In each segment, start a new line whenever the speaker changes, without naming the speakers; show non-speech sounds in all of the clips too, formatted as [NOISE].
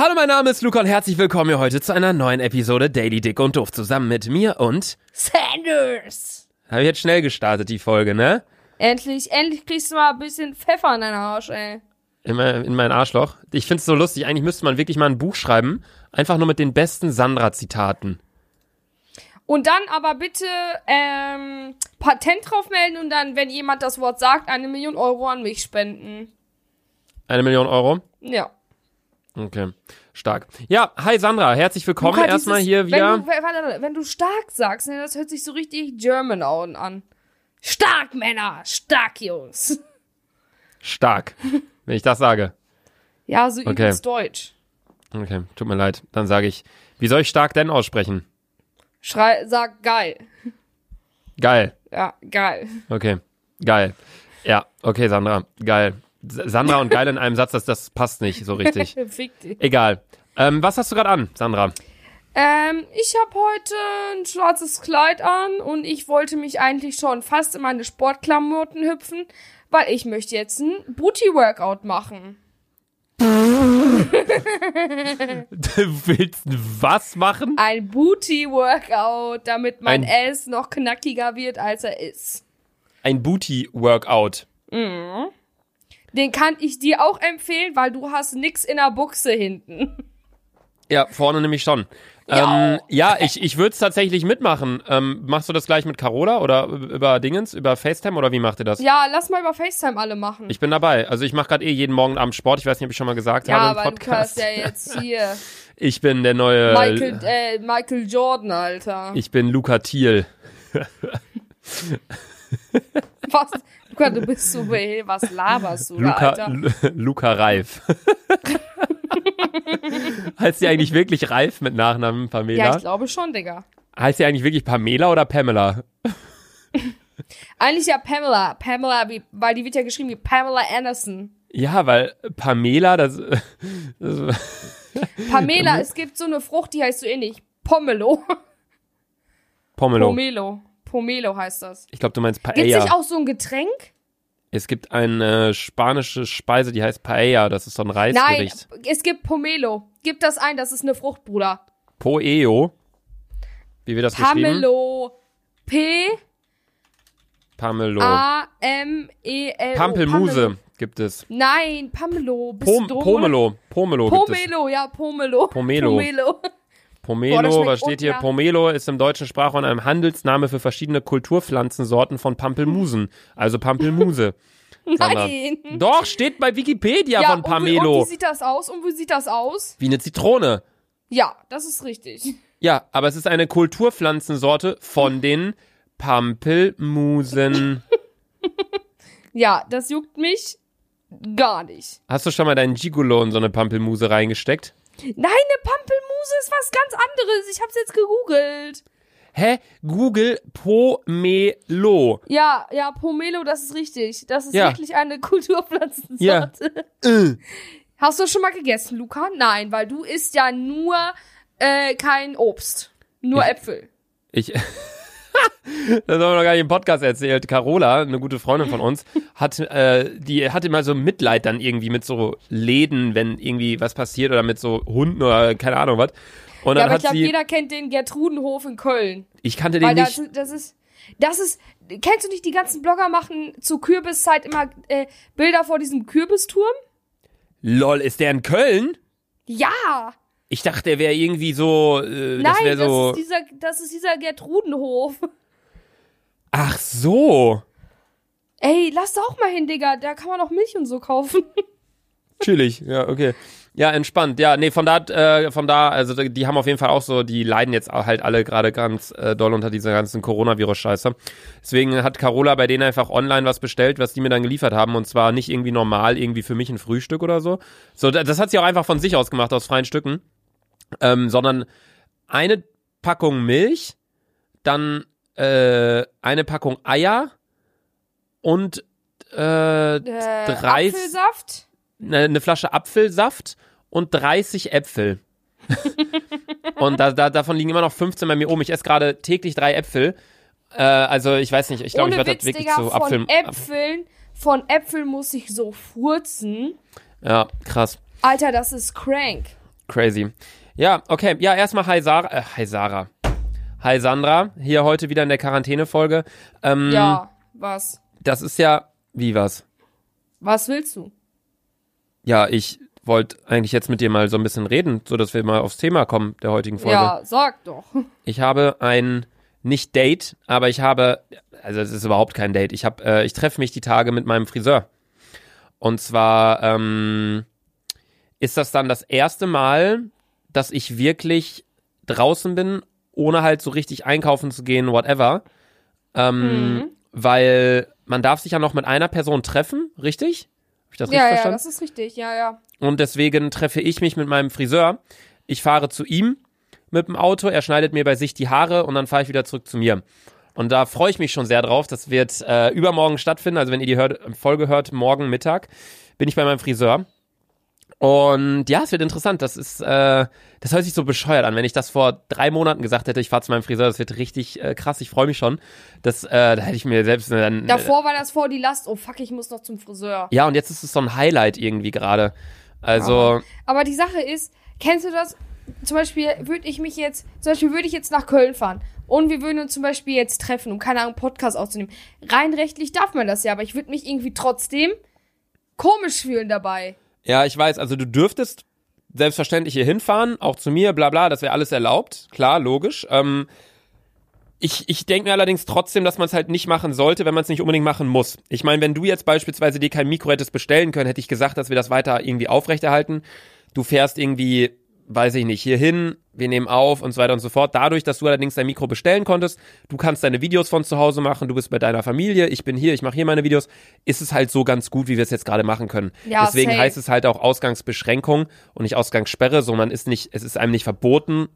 Hallo, mein Name ist Luca und herzlich willkommen hier heute zu einer neuen Episode Daily Dick und Doof zusammen mit mir und
Sanders.
habe ich jetzt schnell gestartet die Folge, ne?
Endlich, endlich kriegst du mal ein bisschen Pfeffer in deinen Arsch, ey.
In mein, in mein Arschloch. Ich find's so lustig. Eigentlich müsste man wirklich mal ein Buch schreiben, einfach nur mit den besten Sandra-Zitaten.
Und dann aber bitte ähm, Patent drauf melden und dann, wenn jemand das Wort sagt, eine Million Euro an mich spenden.
Eine Million Euro.
Ja.
Okay, stark. Ja, hi Sandra, herzlich willkommen
Luca,
erstmal hier wieder.
Wenn du, warte, wenn du stark sagst, ne, das hört sich so richtig German an. an. Stark, Männer! Stark, Jungs!
Stark, wenn ich das sage.
Ja, so
Okay.
übelst deutsch.
Okay, tut mir leid. Dann sage ich, wie soll ich stark denn aussprechen?
Schrei, sag geil.
Geil.
Ja, geil.
Okay, geil. Ja, okay, Sandra, geil. S- Sandra und geil in einem Satz, das, das passt nicht so richtig. [LAUGHS]
Fick dich.
Egal. Ähm, was hast du gerade an, Sandra?
Ähm, ich habe heute ein schwarzes Kleid an und ich wollte mich eigentlich schon fast in meine Sportklamotten hüpfen, weil ich möchte jetzt ein Booty-Workout machen. [LAUGHS]
Du willst was machen?
Ein Booty-Workout, damit mein
Ein-
Ass noch knackiger wird, als er ist.
Ein Booty-Workout.
Den kann ich dir auch empfehlen, weil du hast nix in der Buchse hinten.
Ja, vorne nämlich schon.
Ja.
Ähm, ja, ich, ich würde es tatsächlich mitmachen. Ähm, machst du das gleich mit Carola oder über Dingens, über FaceTime oder wie macht ihr das?
Ja, lass mal über FaceTime alle machen.
Ich bin dabei. Also ich mache gerade eh jeden Morgen Abend Sport. Ich weiß nicht, ob ich schon mal gesagt
ja,
habe im
weil du hast
Podcast.
ja jetzt [LAUGHS] hier
Ich bin der neue.
Michael, äh, Michael Jordan, Alter.
Ich bin Luca Thiel. [LAUGHS]
Was? Luca, du bist so behel, was laberst du,
Luca,
Alter?
Lu- [LAUGHS] Luca Reif. [LAUGHS] heißt sie eigentlich wirklich Reif mit Nachnamen
Ja,
Pamela?
ich glaube schon, Digga.
heißt sie eigentlich wirklich Pamela oder Pamela?
Eigentlich ja Pamela. Pamela, wie, weil die wird ja geschrieben wie Pamela Anderson.
Ja, weil Pamela, das, das [LAUGHS]
Pamela, es gibt so eine Frucht, die heißt so ähnlich. Pomelo.
Pomelo.
Pomelo. Pomelo heißt das.
Ich glaube, du meinst
Gibt
Paella.
nicht auch so ein Getränk?
Es gibt eine spanische Speise, die heißt Paella. Das ist so ein
Nein,
Reisgericht.
es gibt Pomelo. Gib das ein, das ist eine Frucht, Bruder.
Poeo. Wie wird das geschrieben?
Pamelo. P
Pamelo.
A M E L O.
Pampelmuse gibt es.
Nein, Pamelo. Bist
Pom Pomelo. Pomelo gibt es.
Pomelo, ja, Pomelo.
Pomelo.
Pomelo. Boah,
Pomelo,
schmeckt
was steht hier?
unter-
Pomelo ist im deutschen Sprachraum ein Handelsname für verschiedene Kulturpflanzensorten von Pampelmusen. Also Pampelmuse. [LAUGHS]
Nein.
Doch, steht bei Wikipedia
Ja,
von
und wie,
Pamelo.
und wie sieht das aus? Und wie sieht das aus?
Wie eine Zitrone.
Ja, das ist richtig.
Ja, aber es ist eine Kulturpflanzensorte von den Pampelmusen. [LAUGHS]
Ja, das juckt mich gar nicht.
Hast du schon mal deinen Gigolo in so eine Pampelmuse reingesteckt?
Nein, eine Pampelmuse ist was ganz anderes. Ich hab's jetzt gegoogelt.
Hä? Google Pomelo.
Ja, ja, Pomelo, das ist richtig. Das ist
Ja.
wirklich eine [LAUGHS] Kulturpflanzensorte.
Äh.
Hast du schon mal gegessen, Luca? Nein, weil du isst ja nur äh, kein Obst. Nur Äpfel.
Ich. [LAUGHS] Das haben wir noch gar nicht im Podcast erzählt. Carola, eine gute Freundin von uns, hat, äh, die hat immer so Mitleid dann irgendwie mit so Läden, wenn irgendwie was passiert oder mit so Hunden oder keine Ahnung was. Und
Ja, aber ich glaube, jeder kennt den Gertrudenhof in Köln.
ich kannte den
Weil
nicht.
das, das ist, das ist, kennst du nicht, die ganzen Blogger machen zur Kürbiszeit immer äh, Bilder vor diesem Kürbisturm?
Lol, ist der in Köln?
Ja!
Ich dachte, der wäre irgendwie so, äh,
Nein,
das wäre
das,
so.
ist dieser, das ist dieser Gertrudenhof.
Ach so.
Ey, lass da auch mal hin, Digga. Da kann man auch Milch und so kaufen. [LAUGHS]
Chillig, ja, okay. Ja, entspannt. Ja, nee, von da, äh, von da, also die haben auf jeden Fall auch so, die leiden jetzt halt alle gerade ganz äh, doll unter dieser ganzen Coronavirus-Scheiße. Deswegen hat Carola bei denen einfach online was bestellt, was die mir dann geliefert haben. Und zwar nicht irgendwie normal, irgendwie für mich ein Frühstück oder so. So, da- das hat sie auch einfach von sich aus gemacht, aus freien Stücken. Ähm, sondern eine Packung Milch, dann äh, eine Packung Eier und äh,
Äh,
Drei-
Apfelsaft?
eine, eine Flasche Apfelsaft und 30 Äpfel. [LAUGHS] und da, da, davon liegen immer noch 15 bei mir oben. Ich esse gerade täglich drei Äpfel. Äh, also ich weiß nicht, ich glaube, ich werde das wirklich
Digga,
so
von
Apfel.
Äpfeln, von Äpfeln muss ich so furzen.
Ja, krass.
Alter, das ist crank.
Crazy. Ja, okay. Ja, erstmal hi Sarah. Äh, hi Sarah. Hi Sandra. Hier heute wieder in der Quarantäne-Folge. Ähm,
Ja, was?
Das ist ja. Wie was?
Was willst du?
Ja, ich wollte eigentlich jetzt mit dir mal so ein bisschen reden, so dass wir mal aufs Thema kommen der heutigen Folge.
Ja, sag doch. [LAUGHS]
Ich habe ein nicht Date, aber ich habe, also es ist überhaupt kein Date. Ich habe, äh, ich treffe mich die Tage mit meinem Friseur. Und zwar ähm, ist das dann das erste Mal, dass ich wirklich draußen bin, ohne halt so richtig einkaufen zu gehen, whatever. Ähm,
Mhm.
Weil man darf sich ja noch mit einer Person treffen, richtig? Hab ich das richtig
Ja, ja,
verstanden?
das ist richtig. Ja, ja.
Und deswegen treffe ich mich mit meinem Friseur. Ich fahre zu ihm mit dem Auto, er schneidet mir bei sich die Haare und dann fahre ich wieder zurück zu mir. Und da freue ich mich schon sehr drauf. Das wird äh, übermorgen stattfinden. Also wenn ihr die hört, Folge hört, morgen Mittag bin ich bei meinem Friseur. Und ja, es wird interessant. Das ist, äh, das hört sich so bescheuert an. Wenn ich das vor drei Monaten gesagt hätte, ich fahre zu meinem Friseur, das wird richtig äh, krass. Ich freue mich schon. Das, äh, da hätte ich mir selbst dann.
Davor war das vor die Last. Oh fuck, ich muss noch zum Friseur.
ja, und jetzt ist es so ein Highlight irgendwie gerade. Also,
Aber die Sache ist, kennst du das? Zum Beispiel würde ich mich jetzt, zum Beispiel würde ich jetzt nach Köln fahren und wir würden uns zum Beispiel jetzt treffen, um keine Ahnung, Podcast aufzunehmen. Rein rechtlich darf man das ja, aber ich würde mich irgendwie trotzdem komisch fühlen dabei.
Ja, ich weiß, also du dürftest selbstverständlich hier hinfahren, auch zu mir, bla bla, das wäre alles erlaubt, klar, logisch. Ähm, ich ich denke mir allerdings trotzdem, dass man es halt nicht machen sollte, wenn man es nicht unbedingt machen muss. Ich meine, wenn du jetzt beispielsweise dir kein Mikro hättest bestellen können, hätte ich gesagt, dass wir das weiter irgendwie aufrechterhalten. Du fährst irgendwie, weiß ich nicht, hier hin, wir nehmen auf und so weiter und so fort. Dadurch, dass du allerdings dein Mikro bestellen konntest, du kannst deine Videos von zu Hause machen, du bist bei deiner Familie, ich bin hier, ich mache hier meine Videos, ist es halt so ganz gut, wie wir es jetzt gerade machen können.
Ja,
Deswegen
safe.
heißt es halt auch Ausgangsbeschränkung und nicht Ausgangssperre, so man ist nicht, es ist einem nicht verboten,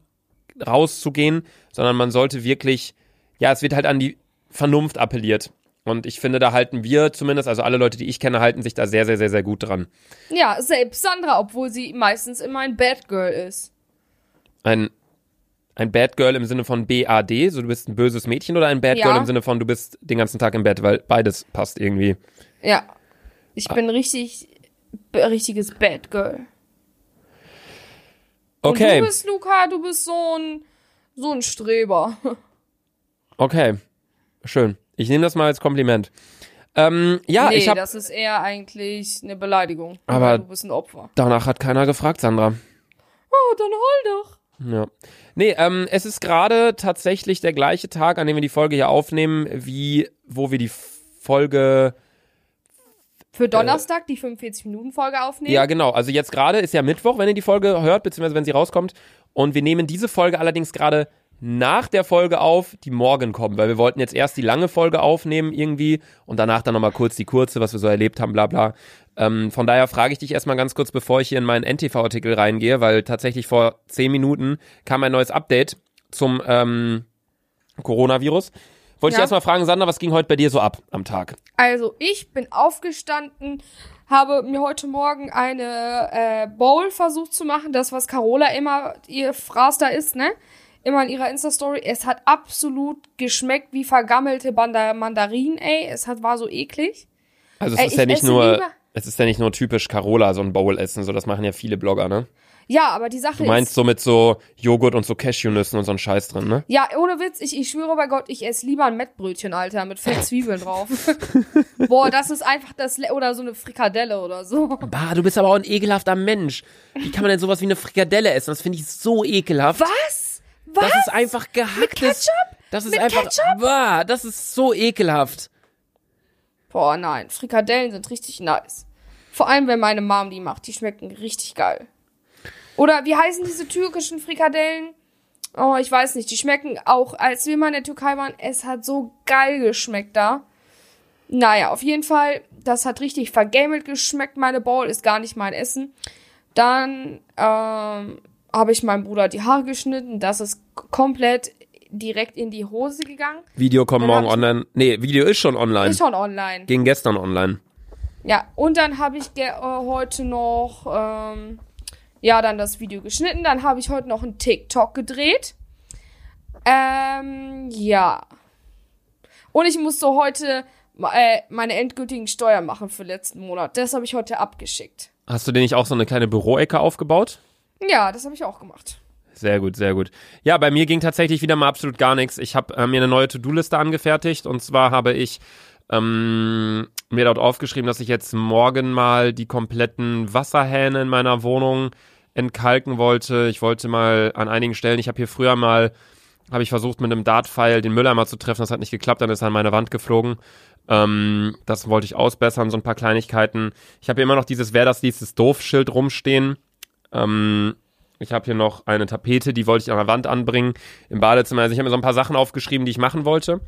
rauszugehen, sondern man sollte wirklich, ja, es wird halt an die Vernunft appelliert. Und ich finde, da halten wir zumindest, also alle Leute, die ich kenne, halten sich da sehr, sehr, sehr, sehr gut dran.
Ja, selbst Sandra, obwohl sie meistens immer ein Bad Girl ist.
Ein, ein Bad Girl im Sinne von BAD, so du bist ein böses Mädchen, oder ein Bad
Ja.
Girl im Sinne von du bist den ganzen Tag im Bett, weil beides passt irgendwie.
Ja. Ich bin richtig, richtiges Bad Girl. Und
Okay,
du bist, Luca, du bist so ein, so ein Streber. [LAUGHS]
okay, schön. Ich nehme das mal als Kompliment. Ähm, ja,
nee,
ich habe
das ist eher eigentlich eine Beleidigung.
Aber-
du bist ein Opfer.
danach hat keiner gefragt, Sandra.
Oh, dann heul doch.
Ja. Nee, ähm, es ist gerade tatsächlich der gleiche Tag, an dem wir die Folge hier aufnehmen, wie wo wir die Folge.
Für Donnerstag die 45-Minuten-Folge aufnehmen.
Ja, genau. Also jetzt gerade ist ja Mittwoch, wenn ihr die Folge hört, beziehungsweise wenn sie rauskommt. Und wir nehmen diese Folge allerdings gerade nach der Folge auf, die morgen kommt, weil wir wollten jetzt erst die lange Folge aufnehmen irgendwie und danach dann nochmal kurz die kurze, was wir so erlebt haben, bla bla. Ähm, von daher frage ich dich erstmal ganz kurz, bevor ich hier in meinen NTV-Artikel reingehe, weil tatsächlich vor zehn Minuten kam ein neues Update zum ähm, Coronavirus. Wollte ich
Ja.
erstmal fragen, Sandra, was ging heute bei dir so ab am Tag?
Also, ich bin aufgestanden, habe mir heute Morgen eine äh, Bowl versucht zu machen, das, was Carola immer, ihr Fraß da ist, ne? Immer in ihrer Insta-Story. Es hat absolut geschmeckt wie vergammelte Banda Mandarinen, ey. Es hat, war so eklig.
Also es
Ey,
ist ja nicht nur,
lieber-
es ist ja nicht nur typisch Carola, so ein Bowl essen, so das machen ja viele Blogger, ne?
Ja, aber die Sache
Du meinst
ist.
so mit so Joghurt und so Cashewnüssen und so ein Scheiß drin, ne?
Ja, ohne Witz, ich, ich schwöre bei Gott, ich esse lieber ein Mettbrötchen, Alter, mit fett [LAUGHS] Zwiebeln drauf. Boah, das ist einfach das, Le oder so eine Frikadelle oder so.
Bah, du bist aber auch ein ekelhafter Mensch. Wie kann man denn sowas wie eine Frikadelle essen? Das finde ich so ekelhaft.
Was? Was?
Das ist einfach gehacktes.
Ketchup?
Das ist
Mit
einfach.
Ketchup?
Bah, das ist so ekelhaft.
Boah, nein, Frikadellen sind richtig nice. Vor allem, wenn meine Mom die macht, die schmecken richtig geil. Oder wie heißen diese türkischen Frikadellen? Oh, ich weiß nicht, die schmecken auch, als wir mal in der Türkei waren, es hat so geil geschmeckt da. Naja, auf jeden Fall, das hat richtig vergamelt geschmeckt, meine Bowl, ist gar nicht mein Essen. Dann ähm, habe ich meinem Bruder die Haare geschnitten, das ist komplett direkt in die Hose gegangen.
Video kommt morgen online. Nee, Video ist schon online.
Ist schon online.
Ging gestern online.
Ja, und dann habe ich äh, heute noch, ähm, ja, dann das Video geschnitten. Dann habe ich heute noch einen TikTok gedreht. Ähm, ja. Und ich musste heute äh, meine endgültigen Steuern machen für letzten Monat. Das habe ich heute abgeschickt.
Hast du dir nicht auch so eine kleine Büroecke aufgebaut?
Ja, das habe ich auch gemacht.
Sehr gut, sehr gut. Ja, bei mir ging tatsächlich wieder mal absolut gar nichts. Ich habe äh, mir eine neue To-Do-Liste angefertigt und zwar habe ich ähm, mir dort aufgeschrieben, dass ich jetzt morgen mal die kompletten Wasserhähne in meiner Wohnung entkalken wollte. Ich wollte mal an einigen Stellen, ich habe hier früher mal, habe ich versucht mit einem Dartpfeil den Mülleimer zu treffen, das hat nicht geklappt, dann ist er an meine Wand geflogen. Ähm, das wollte ich ausbessern, so ein paar Kleinigkeiten. Ich habe immer noch dieses Wer das dieses Doof-Schild rumstehen. Ähm, ich habe hier noch eine Tapete, die wollte ich an der Wand anbringen im Badezimmer. Also ich habe mir so ein paar Sachen aufgeschrieben, die ich machen wollte.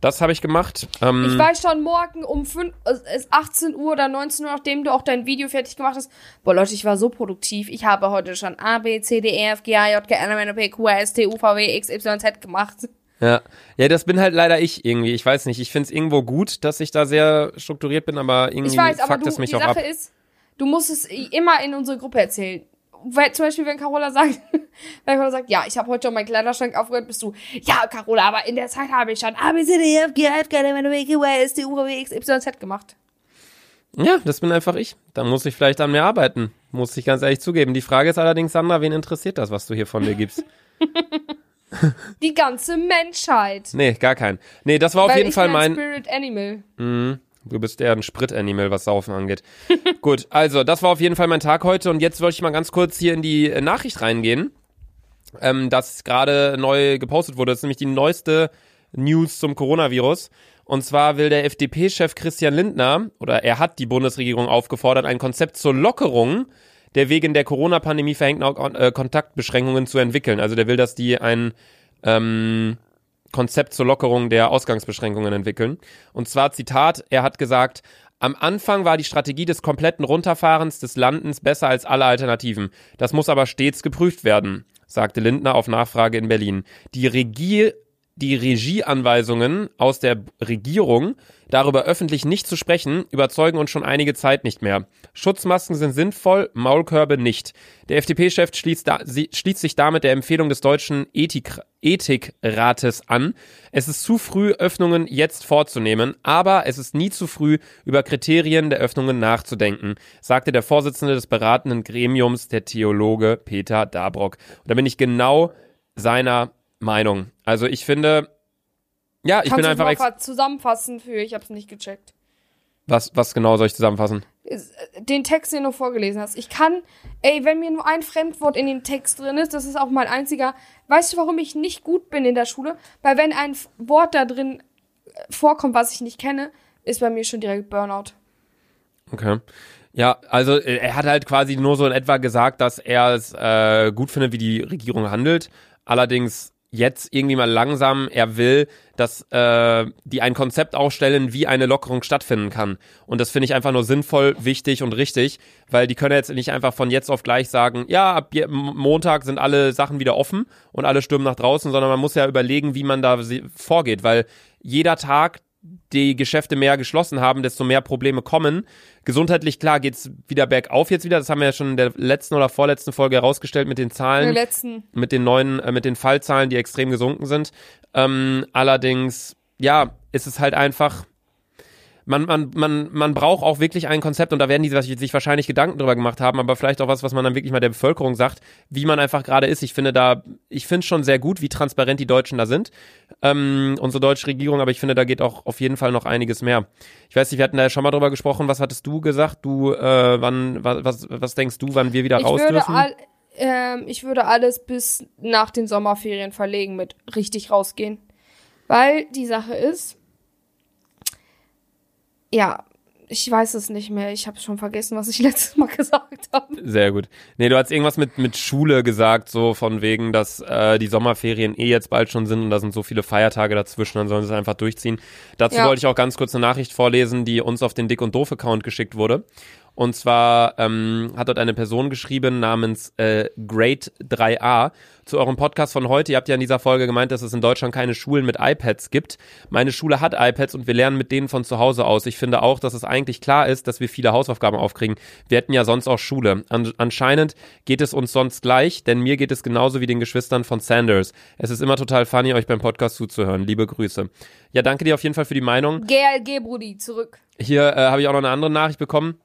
Das habe ich gemacht.
Ähm, ich weiß schon, morgen um 5, äh, 18 Uhr oder 19 Uhr, nachdem du auch dein Video fertig gemacht hast. Boah, Leute, ich war so produktiv. Ich habe heute schon A, B, C, D, E, F, G, A, J, K, L, M, N, O, P, Q, R, S, T, U, V, W, X, Y, Z gemacht.
Ja. ja, das bin halt leider ich irgendwie. Ich weiß nicht, ich finde es irgendwo gut, dass ich da sehr strukturiert bin, aber irgendwie ich weiß, aber fuckt du, es mich auch Sache ab. Ist,
du musst es immer in unsere Gruppe erzählen weil, zum Beispiel, wenn Carola sagt, [LAUGHS] wenn Carola sagt, ja, ich habe heute schon meinen Kleiderschrank aufgehört, bist du, ja, Carola, aber in der Zeit habe ich schon A, B, C, D, F, G, F, G, M, N, O, P, Q, R, S, T, U, V, W, X, Y, Z gemacht.
Ja, das bin einfach ich. Da muss ich vielleicht an mir arbeiten. Muss ich ganz ehrlich zugeben. Die Frage ist allerdings, Sandra, wen interessiert das, was du hier von dir gibst? [LAUGHS] [LAUGHS]
Die ganze Menschheit.
Nee, gar kein. Nee, das war Weil auf jeden Fall mein.
Spirit Animal.
Mhm. Du bist eher ein Sprit-Animal, was Saufen angeht. [LAUGHS] Gut, also das war auf jeden Fall mein Tag heute und jetzt wollte ich mal ganz kurz hier in die Nachricht reingehen, ähm, das gerade neu gepostet wurde. Das ist nämlich die neueste News zum Coronavirus. Und zwar will der FDP-Chef Christian Lindner, oder er hat die Bundesregierung aufgefordert, ein Konzept zur Lockerung der wegen der Corona-Pandemie verhängten äh, Kontaktbeschränkungen zu entwickeln. Also der will, dass die ein ähm, Konzept zur Lockerung der Ausgangsbeschränkungen entwickeln. Und zwar Zitat, er hat gesagt, am Anfang war die Strategie des kompletten Runterfahrens des Landens besser als alle Alternativen. Das muss aber stets geprüft werden, sagte Lindner auf Nachfrage in Berlin. Die Regie die Regieanweisungen aus der Regierung, darüber öffentlich nicht zu sprechen, überzeugen uns schon einige Zeit nicht mehr. Schutzmasken sind sinnvoll, Maulkörbe nicht. Der FDP-Chef schließt, schließt, sich damit der Empfehlung des deutschen Ethik, Ethikrates an. Es ist zu früh, Öffnungen jetzt vorzunehmen, aber es ist nie zu früh, über Kriterien der Öffnungen nachzudenken, sagte der Vorsitzende des beratenden Gremiums, der Theologe Peter Dabrock. Und da bin ich genau seiner Meinung. Also ich finde, ja, ich
Kannst
bin einfach.
Kannst du zusammenfassen für, ich hab's nicht gecheckt.
Was, was genau soll ich zusammenfassen?
Äh, den Text, den du vorgelesen hast. Ich kann, ey, wenn mir nur ein Fremdwort in dem Text drin ist, das ist auch mein einziger. Weißt du, warum ich nicht gut bin in der Schule? Weil wenn ein Wort da drin äh, vorkommt, was ich nicht kenne, ist bei mir schon direkt Burnout.
Okay. Ja, also äh, er hat halt quasi nur so in etwa gesagt, dass er es äh, gut findet, wie die Regierung handelt. Allerdings jetzt irgendwie mal langsam, er will, dass äh, die ein Konzept aufstellen, wie eine Lockerung stattfinden kann. Und das finde ich einfach nur sinnvoll, wichtig und richtig, weil die können jetzt nicht einfach von jetzt auf gleich sagen, ja, ab Montag sind alle Sachen wieder offen und alle stürmen nach draußen, sondern man muss ja überlegen, wie man da vorgeht, weil jeder Tag, die Geschäfte mehr geschlossen haben, desto mehr Probleme kommen. Gesundheitlich, klar, geht's wieder bergauf jetzt wieder. Das haben wir ja schon in der letzten oder vorletzten Folge herausgestellt mit den Zahlen.
In der letzten.
Mit den neuen, äh, mit den Fallzahlen, die extrem gesunken sind. Ähm, allerdings, ja, ist es halt einfach, man, man, man, man braucht auch wirklich ein Konzept und da werden die sich wahrscheinlich Gedanken drüber gemacht haben, aber vielleicht auch was, was man dann wirklich mal der Bevölkerung sagt, wie man einfach gerade ist. Ich finde da, ich finde schon sehr gut, wie transparent die Deutschen da sind, ähm, unsere deutsche Regierung, aber ich finde, da geht auch auf jeden Fall noch einiges mehr. Ich weiß nicht, wir hatten da ja schon mal drüber gesprochen, was hattest du gesagt? Du, äh, wann, was, was denkst du, wann wir wieder ich raus dürfen?
All, ähm, ich würde alles bis nach den Sommerferien verlegen mit richtig rausgehen. Weil die Sache ist, ja, ich weiß es nicht mehr. Ich habe schon vergessen, was ich [LAUGHS] letztes Mal gesagt habe.
Sehr gut. Nee, du hast irgendwas mit, mit Schule gesagt, so von wegen, dass äh, die Sommerferien eh jetzt bald schon sind und da sind so viele Feiertage dazwischen, dann sollen sie es einfach durchziehen. Dazu ja. wollte ich auch ganz kurz eine Nachricht vorlesen, die uns auf den Dick und Doof-Account geschickt wurde. Und zwar ähm, hat dort eine Person geschrieben namens äh, Great3a zu eurem Podcast von heute. Ihr habt ja in dieser Folge gemeint, dass es in Deutschland keine Schulen mit iPads gibt. Meine Schule hat iPads und wir lernen mit denen von zu Hause aus. Ich finde auch, dass es eigentlich klar ist, dass wir viele Hausaufgaben aufkriegen. Wir hätten ja sonst auch Schule. An anscheinend geht es uns sonst gleich, denn mir geht es genauso wie den Geschwistern von Sanders. Es ist immer total funny, euch beim Podcast zuzuhören. Liebe Grüße. Ja, danke dir auf jeden Fall für die Meinung.
GLG, Brudi, zurück.
Hier äh, habe ich auch noch eine andere Nachricht bekommen.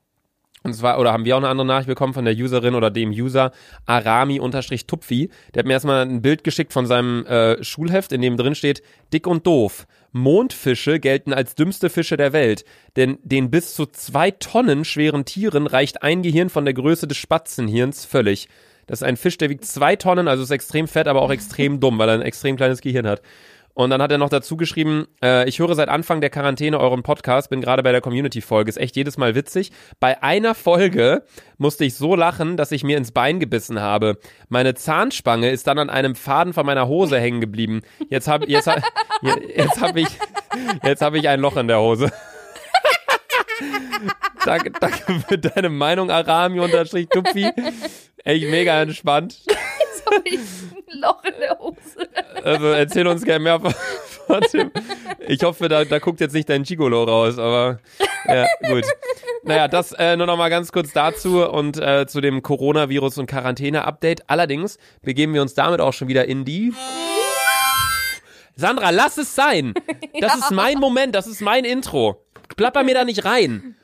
Und zwar, oder haben wir auch eine andere Nachricht bekommen von der Userin oder dem User Arami-Tupfi. Der hat mir erstmal ein Bild geschickt von seinem äh, Schulheft, in dem drin steht, dick und doof. Mondfische gelten als dümmste Fische der Welt, denn den bis zu zwei Tonnen schweren Tieren reicht ein Gehirn von der Größe des Spatzenhirns völlig. Das ist ein Fisch, der wiegt zwei Tonnen, also ist extrem fett, aber auch extrem dumm, weil er ein extrem kleines Gehirn hat. Und dann hat er noch dazu geschrieben, äh, ich höre seit Anfang der Quarantäne euren Podcast, bin gerade bei der Community-Folge, ist echt jedes Mal witzig. Bei einer Folge musste ich so lachen, dass ich mir ins Bein gebissen habe. Meine Zahnspange ist dann an einem Faden von meiner Hose hängen geblieben. Jetzt habe jetzt, hab, jetzt hab ich, jetzt hab ich ein Loch in der Hose. [LAUGHS] danke, danke für deine Meinung, Arami-Tupfi. Echt mega entspannt.
Habe [LAUGHS] ich ein Loch in der Hose.
Also erzähl uns gerne mehr von, von dem. Ich hoffe, da, da guckt jetzt nicht dein Gigolo raus, aber ja, gut. Naja, das äh, nur noch mal ganz kurz dazu und äh, zu dem Coronavirus- und Quarantäne-Update. Allerdings begeben wir uns damit auch schon wieder in die... Sandra, lass es sein. Das ist mein Moment, das ist mein Intro. Plapper mir da nicht rein.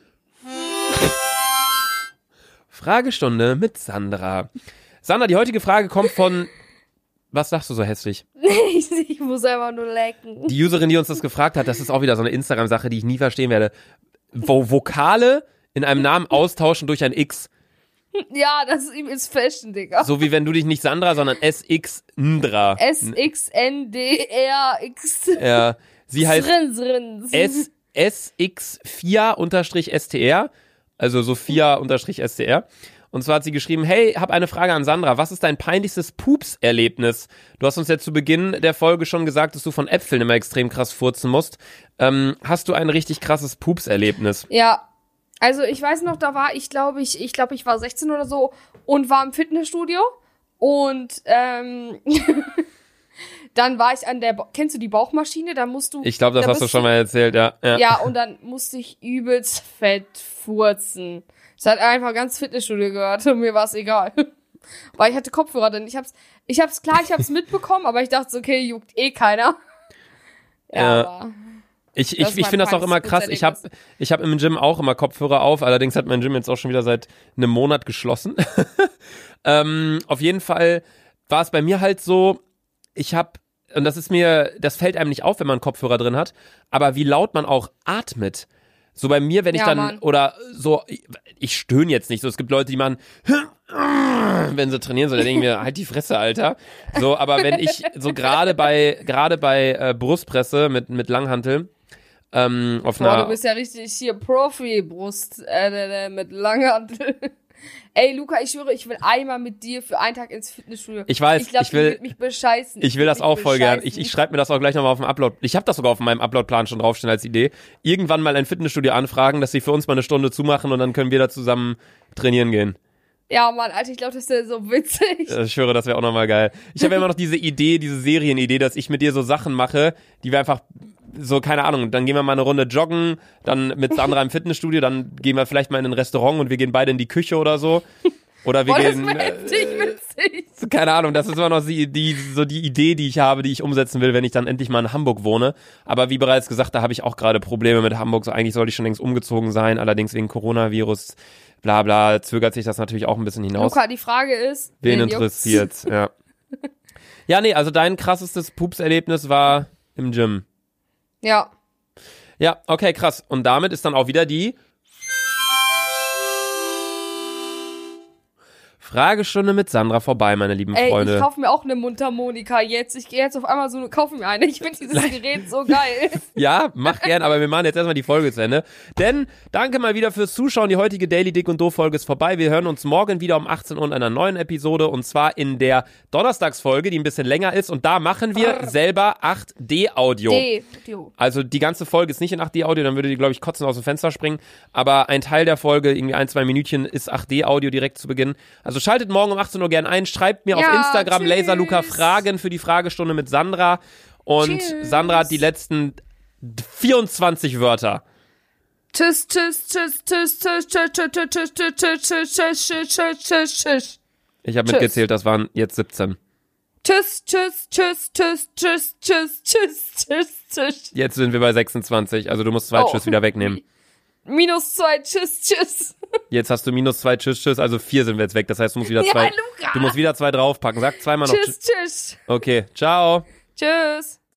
Fragestunde mit Sandra. Sandra, die heutige Frage kommt von. Was sagst du so hässlich? [LAUGHS]
ich, ich muss einfach nur lecken.
Die Userin, die uns das gefragt hat, das ist auch wieder so eine Instagram-Sache, die ich nie verstehen werde. Wo Vokale in einem Namen austauschen durch ein X.
Ja, das ist Fashion, Digga.
So wie wenn du dich nicht Sandra, sondern SX Ndra.
S-X-N-D-R-X.
Ja, sie heißt. S SX4-STR, also Sophia-STR. Und zwar hat sie geschrieben, hey, hab eine Frage an Sandra. Was ist dein peinlichstes Pups-Erlebnis? Du hast uns ja zu Beginn der Folge schon gesagt, dass du von Äpfeln immer extrem krass furzen musst. Ähm, hast du ein richtig krasses Pups-Erlebnis?
Ja. Also ich weiß noch, da war ich, glaube ich, ich glaube, ich war 16 oder so und war im Fitnessstudio und ähm, [LAUGHS] dann war ich an der, Ba- kennst du die Bauchmaschine? Da musst du.
Ich glaube, das
da
hast du schon mal erzählt, ja. Ja.
Ja, und dann musste ich übelst fett furzen. Es hat einfach ganz Fitnessstudio gehört und mir war es egal. [LAUGHS] Weil ich hatte Kopfhörer drin. Ich hab's, ich hab's klar, ich hab's mitbekommen, aber ich dachte, so, okay, juckt eh keiner. [LAUGHS] Ja, aber
Ich, ich, ich finde das auch immer krass. Ich habe ich hab im Gym auch immer Kopfhörer auf. Allerdings hat mein Gym jetzt auch schon wieder seit einem Monat geschlossen. [LAUGHS] ähm, auf jeden Fall war es bei mir halt so, ich habe, und das ist mir, das fällt einem nicht auf, wenn man Kopfhörer drin hat, aber wie laut man auch atmet. So bei mir, wenn ich
Ja,
dann,
Mann.
oder so, ich, stöhne jetzt nicht so. Es gibt Leute, die machen, wenn sie trainieren, so, dann denke ich mir, halt die Fresse, Alter. So, aber wenn ich so gerade bei, gerade bei äh, Brustpresse mit, mit Langhantel, ähm, auf
Boah,
einer,
du bist ja richtig hier Profi-Brust äh, äh, mit Langhantel. Ey, Luca, ich schwöre, ich will einmal mit dir für einen Tag ins Fitnessstudio.
Ich weiß,
ich, glaub,
ich will-
mich bescheißen.
Ich will das auch voll gern.
bescheißen.
Ich, ich schreibe mir das auch gleich nochmal auf dem Upload. Ich habe das sogar auf meinem Uploadplan schon draufstehen als Idee. Irgendwann mal ein Fitnessstudio anfragen, dass sie für uns mal eine Stunde zumachen und dann können wir da zusammen trainieren gehen.
Ja, Mann, Alter, ich glaube, das ist so witzig.
Äh, Ich schwöre, das wäre auch nochmal geil. Ich habe ja [LAUGHS] immer noch diese Idee, diese Serienidee, dass ich mit dir so Sachen mache, die wir einfach so, keine Ahnung, dann gehen wir mal eine Runde joggen, dann mit Sandra im [LAUGHS] Fitnessstudio, dann gehen wir vielleicht mal in ein Restaurant und wir gehen beide in die Küche oder so. Oder wir
Boah, das
gehen.
wäre
äh, keine Ahnung, das ist immer noch die, die, so die Idee, die ich habe, die ich umsetzen will, wenn ich dann endlich mal in Hamburg wohne. Aber wie bereits gesagt, da habe ich auch gerade Probleme mit Hamburg. So eigentlich sollte ich schon längst umgezogen sein, allerdings wegen Coronavirus, bla bla, zögert sich das natürlich auch ein bisschen hinaus.
Luca, die Frage ist,
Wen
juckt's?
interessiert's, ja. Ja, nee, also dein krassestes Pups-Erlebnis war im Gym.
Ja.
Ja, okay, krass. Und damit ist dann auch wieder die Fragestunde mit Sandra vorbei, meine lieben
Ey,
Freunde.
ich kaufe mir auch eine Mundharmonika jetzt. Ich gehe jetzt auf einmal so, kaufe mir eine. Ich finde dieses Gerät so geil. [LAUGHS]
Ja, mach gern, aber wir machen jetzt erstmal die Folge zu Ende. Denn danke mal wieder fürs Zuschauen. Die heutige Daily Dick und Doof Folge ist vorbei. Wir hören uns morgen wieder um 18 Uhr in einer neuen Episode und zwar in der Donnerstagsfolge, die ein bisschen länger ist und da machen wir selber 8D Audio.
D. Du.
Also die ganze Folge ist nicht in 8D Audio, dann würde die glaube ich kotzen aus dem Fenster springen, aber ein Teil der Folge, irgendwie ein, zwei Minütchen ist 8D Audio direkt zu Beginn. Also schaltet morgen um 18 Uhr gern ein, schreibt mir auf
Ja,
Instagram
tschüss.
Laserluca Fragen für die Fragestunde mit Sandra und
Tschüss.
Sandra hat die letzten 24 Wörter.
Tschüss, tschüss, tschüss, tschüss, tschüss, tschüss, tschüss, tschüss, tschüss, tschüss, tschüss, tschüss, tschüss, tschüss, tschüss, tschüss.
Ich habe mitgezählt, das waren jetzt 17.
Tschüss, tschüss, tschüss, tschüss, tschüss, tschüss, tschüss, tschüss, tschüss.
Jetzt sind wir bei 26, also du musst zwei
Oh.
Tschüss wieder wegnehmen.
Minus zwei, tschüss, tschüss.
Jetzt hast du minus zwei, tschüss, tschüss, also vier sind wir jetzt weg. Das heißt, du musst wieder
Ja,
zwei.
Luca.
Du musst wieder zwei draufpacken. Sag zweimal noch
Tschüss, tschüss.
Okay, ciao.
Tschüss.